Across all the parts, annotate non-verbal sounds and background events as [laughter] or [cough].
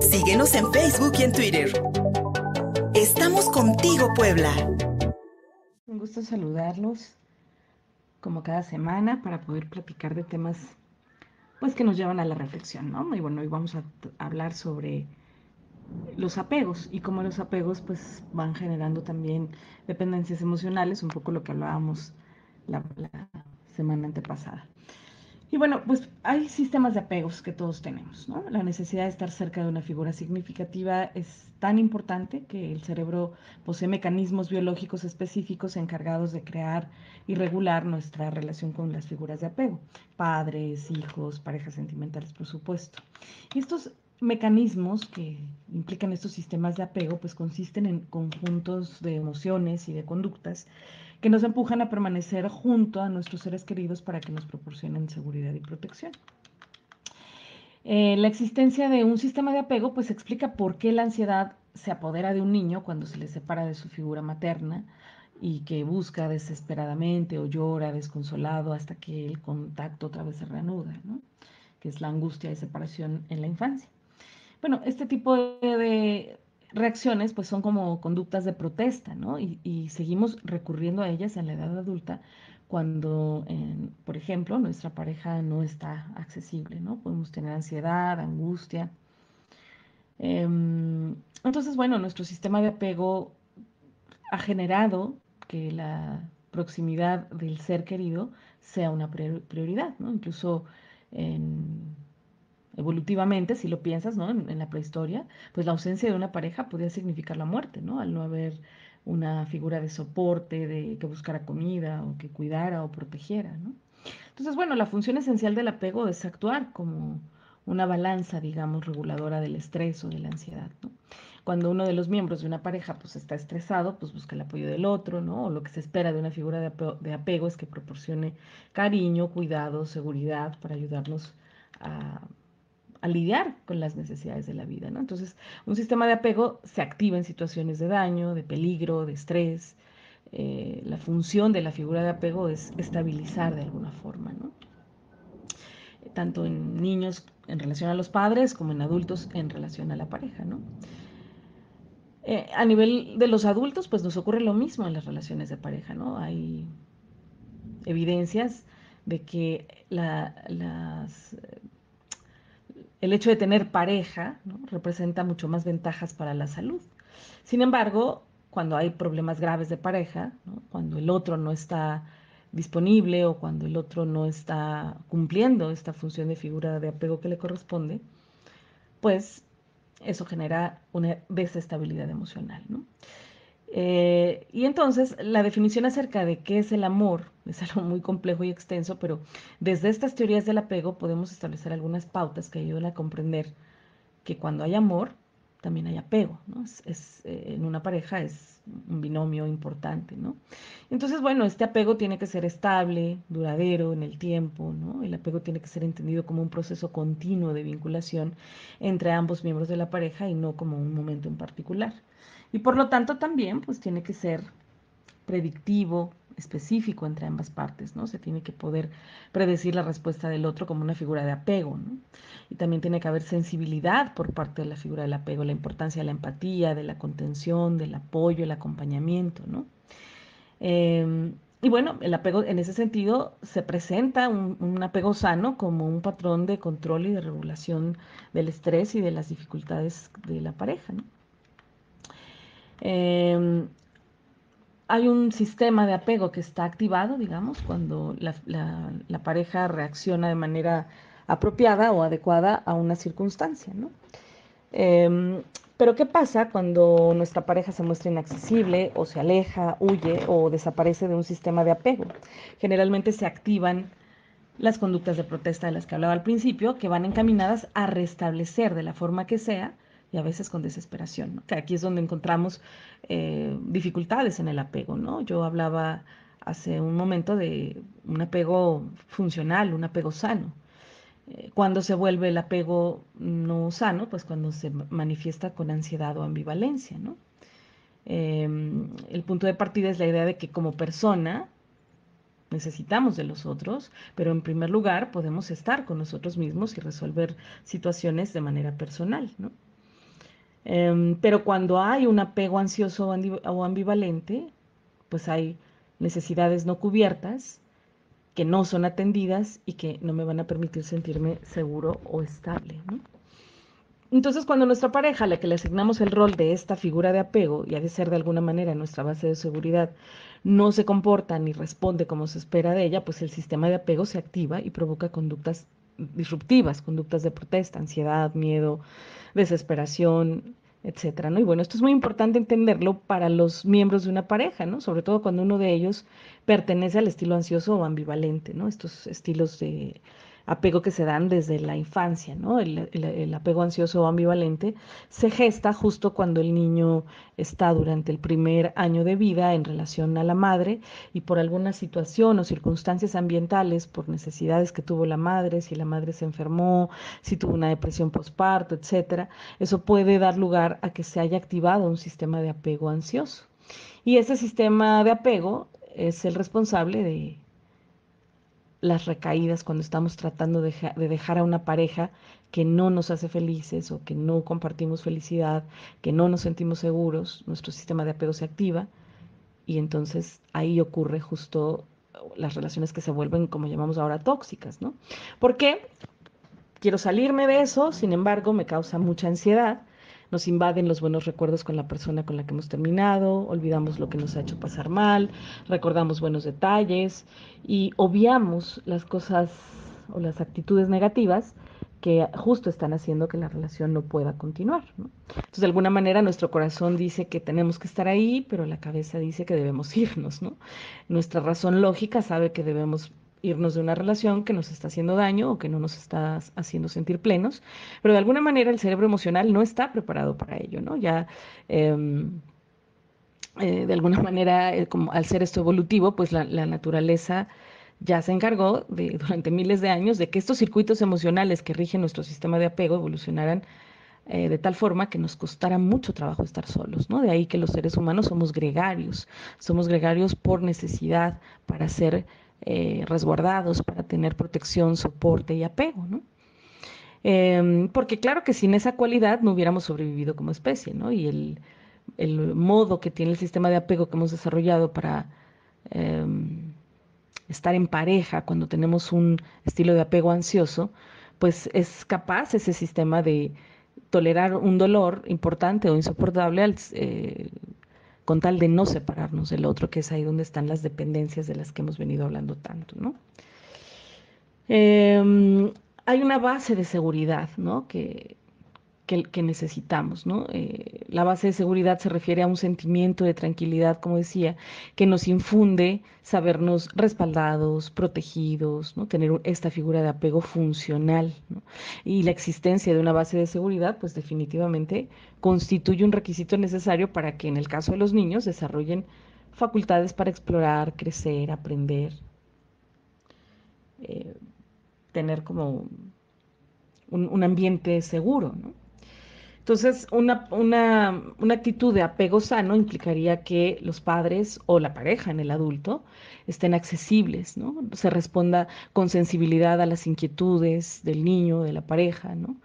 Síguenos en Facebook y en Twitter. Estamos contigo, Puebla. Un gusto saludarlos como cada semana para poder platicar de temas pues que nos llevan a la reflexión, ¿no? Y bueno, hoy vamos a hablar sobre los apegos y cómo los apegos pues van generando también dependencias emocionales, un poco lo que hablábamos la, la semana antepasada. Y bueno, pues hay sistemas de apegos que todos tenemos, ¿no? La necesidad de estar cerca de una figura significativa es tan importante que el cerebro posee mecanismos biológicos específicos encargados de crear y regular nuestra relación con las figuras de apego, padres, hijos, parejas sentimentales, por supuesto. Y estos mecanismos que implican estos sistemas de apego, pues consisten en conjuntos de emociones y de conductas que nos empujan a permanecer junto a nuestros seres queridos para que nos proporcionen seguridad y protección. Eh, la existencia de un sistema de apego pues explica por qué la ansiedad se apodera de un niño cuando se le separa de su figura materna y que busca desesperadamente o llora desconsolado hasta que el contacto otra vez se reanuda, ¿no? que es la angustia de separación en la infancia. Bueno, este tipo de, reacciones pues son como conductas de protesta, ¿no? Y, seguimos recurriendo a ellas en la edad adulta cuando, por ejemplo, nuestra pareja no está accesible, ¿no? Podemos tener ansiedad, angustia. Em, entonces, bueno, nuestro sistema de apego ha generado que la proximidad del ser querido sea una prioridad, ¿no? Incluso en evolutivamente, si lo piensas, ¿no? En, la prehistoria, pues la ausencia de una pareja podía significar la muerte, ¿no? Al no haber una figura de soporte, de que buscara comida o que cuidara o protegiera, ¿no? Entonces, bueno, la función esencial del apego es actuar como una balanza, digamos, reguladora del estrés o de la ansiedad. Cuando uno de los miembros de una pareja pues está estresado, pues busca el apoyo del otro, ¿no? O lo que se espera de una figura de de apego es que proporcione cariño, cuidado, seguridad para ayudarnos a a lidiar con las necesidades de la vida. ¿no? Entonces, un sistema de apego se activa en situaciones de daño, de peligro, de estrés. Eh, la función de la figura de apego es estabilizar de alguna forma, ¿no? tanto en niños en relación a los padres como en adultos en relación a la pareja. ¿no? Eh, a nivel de los adultos, pues nos ocurre lo mismo en las relaciones de pareja. ¿no? Hay evidencias de que las el hecho de tener pareja representa mucho más ventajas para la salud. Sin embargo, cuando hay problemas graves de pareja, cuando el otro no está disponible o cuando el otro no está cumpliendo esta función de figura de apego que le corresponde, pues eso genera una desestabilidad emocional. Eh, y entonces la definición acerca de qué es el amor [laughs] es algo muy complejo y extenso, pero desde estas teorías del apego podemos establecer algunas pautas que ayudan a comprender que cuando hay amor, también hay apego, ¿no? Es, eh, en una pareja es un binomio importante, ¿no? Entonces, bueno, este apego tiene que ser estable, duradero en el tiempo, ¿no? El apego tiene que ser entendido como un proceso continuo de vinculación entre ambos miembros de la pareja y no como un momento en particular. Y por lo tanto también pues tiene que ser predictivo, específico entre ambas partes, ¿no? Se tiene que poder predecir la respuesta del otro como una figura de apego, ¿no? Y también tiene que haber sensibilidad por parte de la figura del apego, la importancia de la empatía, de la contención, del apoyo, el acompañamiento, ¿no? Em, y bueno, el apego en ese sentido se presenta un, apego sano como un patrón de control y de regulación del estrés y de las dificultades de la pareja, ¿no? Em, hay un sistema de apego que está activado, digamos, cuando la, pareja reacciona de manera apropiada o adecuada a una circunstancia, ¿no? Em, pero ¿qué pasa cuando nuestra pareja se muestra inaccesible o se aleja, huye o desaparece de un sistema de apego? Generalmente se activan las conductas de protesta de las que hablaba al principio, que van encaminadas a restablecer de la forma que sea y a veces con desesperación, que aquí es donde encontramos eh, dificultades en el apego. ¿no? Yo hablaba hace un momento de un apego funcional, un apego sano. Eh, cuando se vuelve el apego no sano, pues cuando se manifiesta con ansiedad o ambivalencia. ¿no? Em, el punto de partida es la idea de que como persona necesitamos de los otros, pero en primer lugar podemos estar con nosotros mismos y resolver situaciones de manera personal. ¿no? Em, pero cuando hay un apego ansioso o ambivalente, pues hay necesidades no cubiertas que no son atendidas y que no me van a permitir sentirme seguro o estable. Entonces, cuando nuestra pareja, a la que le asignamos el rol de esta figura de apego, y ha de ser de alguna manera nuestra base de seguridad, no se comporta ni responde como se espera de ella, pues el sistema de apego se activa y provoca conductas disruptivas, conductas de protesta, ansiedad, miedo, desesperación, etcétera, ¿no? Y bueno, esto es muy importante entenderlo para los miembros de una pareja, ¿no? Sobre todo cuando uno de ellos pertenece al estilo ansioso o ambivalente, ¿no? Estos estilos de apego que se dan desde la infancia, ¿no? El, apego ansioso o ambivalente se gesta justo cuando el niño está durante el primer año de vida en relación a la madre y por alguna situación o circunstancias ambientales, por necesidades que tuvo la madre, si la madre se enfermó, si tuvo una depresión postparto, etcétera, eso puede dar lugar a que se haya activado un sistema de apego ansioso. Y ese sistema de apego es el responsable de las recaídas cuando estamos tratando de, dejar a una pareja que no nos hace felices o que no compartimos felicidad, que no nos sentimos seguros, nuestro sistema de apego se activa y entonces ahí ocurre justo las relaciones que se vuelven, como llamamos ahora, tóxicas, ¿no? Porque quiero salirme de eso, sin embargo, me causa mucha ansiedad nos invaden los buenos recuerdos con la persona con la que hemos terminado, olvidamos lo que nos ha hecho pasar mal, recordamos buenos detalles y obviamos las cosas o las actitudes negativas que justo están haciendo que la relación no pueda continuar. Entonces, de alguna manera, nuestro corazón dice que tenemos que estar ahí, pero la cabeza dice que debemos [laughs] irnos. ¿no? Nuestra razón lógica sabe que debemos irnos de una relación que nos está haciendo daño o que no nos está haciendo sentir plenos, pero de alguna manera el cerebro emocional no está preparado para ello, ¿no? Ya em, eh, de alguna manera, eh, como al ser esto evolutivo, pues la, naturaleza ya se encargó durante miles de años de que estos circuitos emocionales que rigen nuestro sistema de apego evolucionaran eh, de tal forma que nos costara mucho trabajo estar solos, ¿no? De ahí que los seres humanos somos gregarios, somos gregarios por necesidad para ser eh, resguardados para tener protección, soporte y apego, ¿no? Em, porque claro que sin esa cualidad no hubiéramos sobrevivido como especie, ¿no? Y el, modo que tiene el sistema de apego que hemos desarrollado para em, estar en pareja cuando tenemos un estilo de apego ansioso, pues es capaz ese sistema de tolerar un dolor importante o insoportable al, eh, con tal de no separarnos del otro, que es ahí donde están las dependencias de las que hemos venido hablando tanto, ¿no? Em, hay una base de seguridad, ¿no? Que, que, necesitamos. ¿no? Eh, la base de seguridad se refiere a un sentimiento de tranquilidad, como decía, que nos infunde sabernos respaldados, protegidos, tener esta figura de apego funcional. Y la existencia de una base de seguridad, pues definitivamente constituye un requisito necesario para que en el caso de los niños desarrollen facultades para explorar, crecer, aprender, eh, tener como un, un ambiente seguro. ¿no? Entonces, una, una, una, actitud de apego sano implicaría que los padres o la pareja en el adulto estén accesibles, ¿no? Se responda con sensibilidad a las inquietudes del niño, de la pareja, ¿no?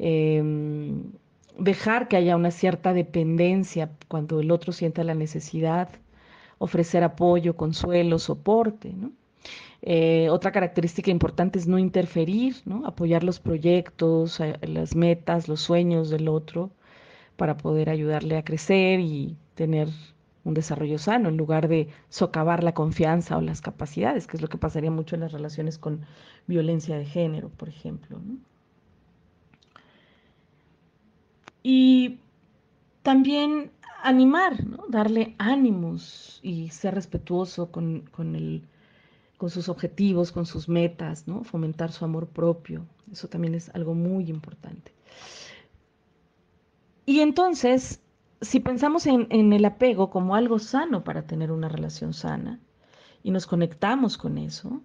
Em, dejar que haya una cierta dependencia cuando el otro sienta la necesidad, ofrecer apoyo, consuelo, soporte, ¿no? Eh, otra característica importante es no interferir, ¿no? apoyar los proyectos, eh, las metas, los sueños del otro para poder ayudarle a crecer y tener un desarrollo sano en lugar de socavar la confianza o las capacidades, que es lo que pasaría mucho en las relaciones con violencia de género, por ejemplo. Y también animar, darle ánimos y ser respetuoso con el con sus objetivos, con sus metas, ¿no? Fomentar su amor propio. Eso también es algo muy importante. Y entonces, si pensamos en, el apego como algo sano para tener una relación sana y nos conectamos con eso,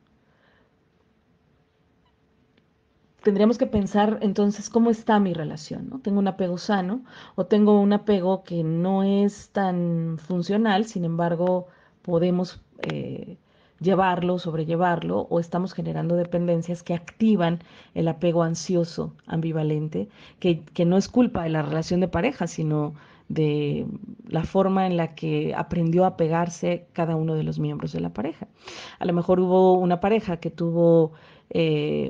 tendríamos que pensar entonces cómo está mi relación, ¿no? ¿Tengo un apego sano o tengo un apego que no es tan funcional, sin embargo, podemos... Eh, llevarlo, sobrellevarlo, o estamos generando dependencias que activan el apego ansioso, ambivalente, que, que no es culpa de la relación de pareja, sino de la forma en la que aprendió a pegarse cada uno de los miembros de la pareja. A lo mejor hubo una pareja que tuvo eh, eh,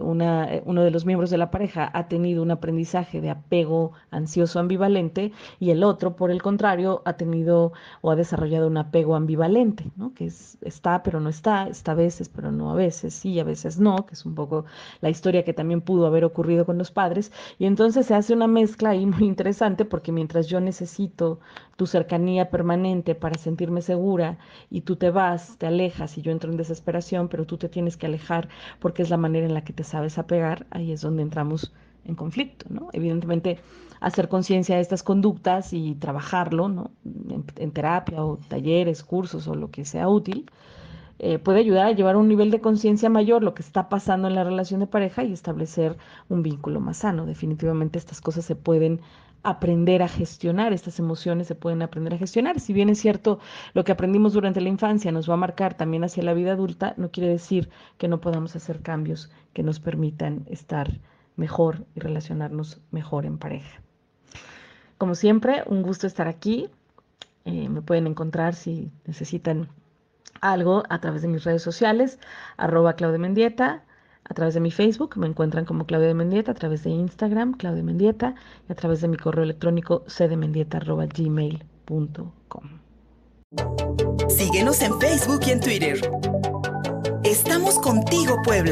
uno de los miembros de la pareja ha tenido un aprendizaje de apego ansioso ambivalente y el otro, por el contrario, ha tenido o ha desarrollado un apego ambivalente, ¿no? que es, está pero no está, está a veces pero no a veces, sí, a veces no, que es un poco la historia que también pudo haber ocurrido con los padres. Y entonces se hace una mezcla ahí [laughs] muy interesante porque mientras yo necesito tu cercanía permanente para sentirme segura y tú te vas, te alejas y yo entro en desesperación, pero tú te tienes que alejar porque es la manera en la que te sabes apegar, ahí es donde entramos en conflicto, ¿no? Evidentemente, hacer conciencia de estas conductas y trabajarlo, ¿no? En, terapia o talleres, cursos o lo que sea útil, eh, puede ayudar a llevar a un nivel de conciencia mayor lo que está pasando en la relación de pareja y establecer un vínculo más sano. Definitivamente estas cosas se pueden aprender a gestionar, estas emociones se pueden aprender a gestionar. Si bien es cierto, lo que aprendimos durante la infancia nos va a marcar también hacia la vida adulta, no quiere decir que no podamos hacer cambios que nos permitan estar mejor y relacionarnos mejor en pareja. Como siempre, un gusto estar aquí. Eh, me pueden encontrar si necesitan algo a través de mis redes sociales, arroba Claudia Mendieta a través de mi Facebook, me encuentran como Claudia Mendieta, a través de Instagram, Claudia Mendieta, y a través de mi correo electrónico cdemendieta.gmail.com. Síguenos en Facebook y en Twitter. Estamos contigo, Puebla.